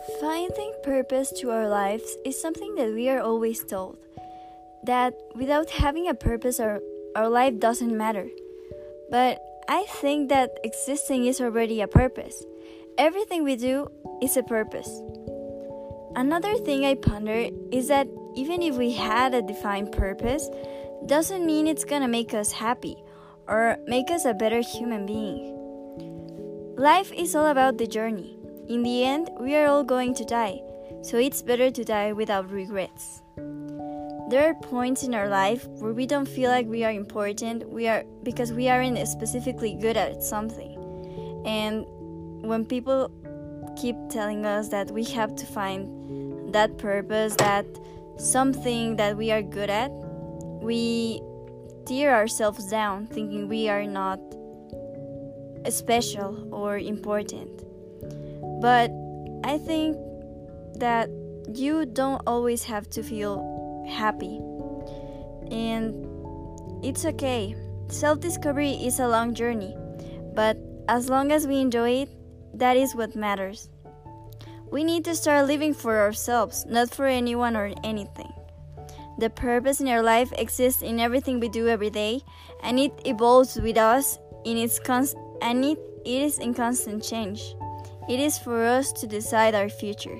Finding purpose to our lives is something that we are always told. That without having a purpose, our, our life doesn't matter. But I think that existing is already a purpose. Everything we do is a purpose. Another thing I ponder is that even if we had a defined purpose, doesn't mean it's gonna make us happy or make us a better human being. Life is all about the journey. In the end, we are all going to die, so it's better to die without regrets. There are points in our life where we don't feel like we are important, we are because we aren't specifically good at something. And when people keep telling us that we have to find that purpose, that something that we are good at, we tear ourselves down thinking we are not special or important. But I think that you don't always have to feel happy. And it's okay. Self discovery is a long journey, but as long as we enjoy it, that is what matters. We need to start living for ourselves, not for anyone or anything. The purpose in our life exists in everything we do every day, and it evolves with us in its const- and it, it is in constant change. It is for us to decide our future.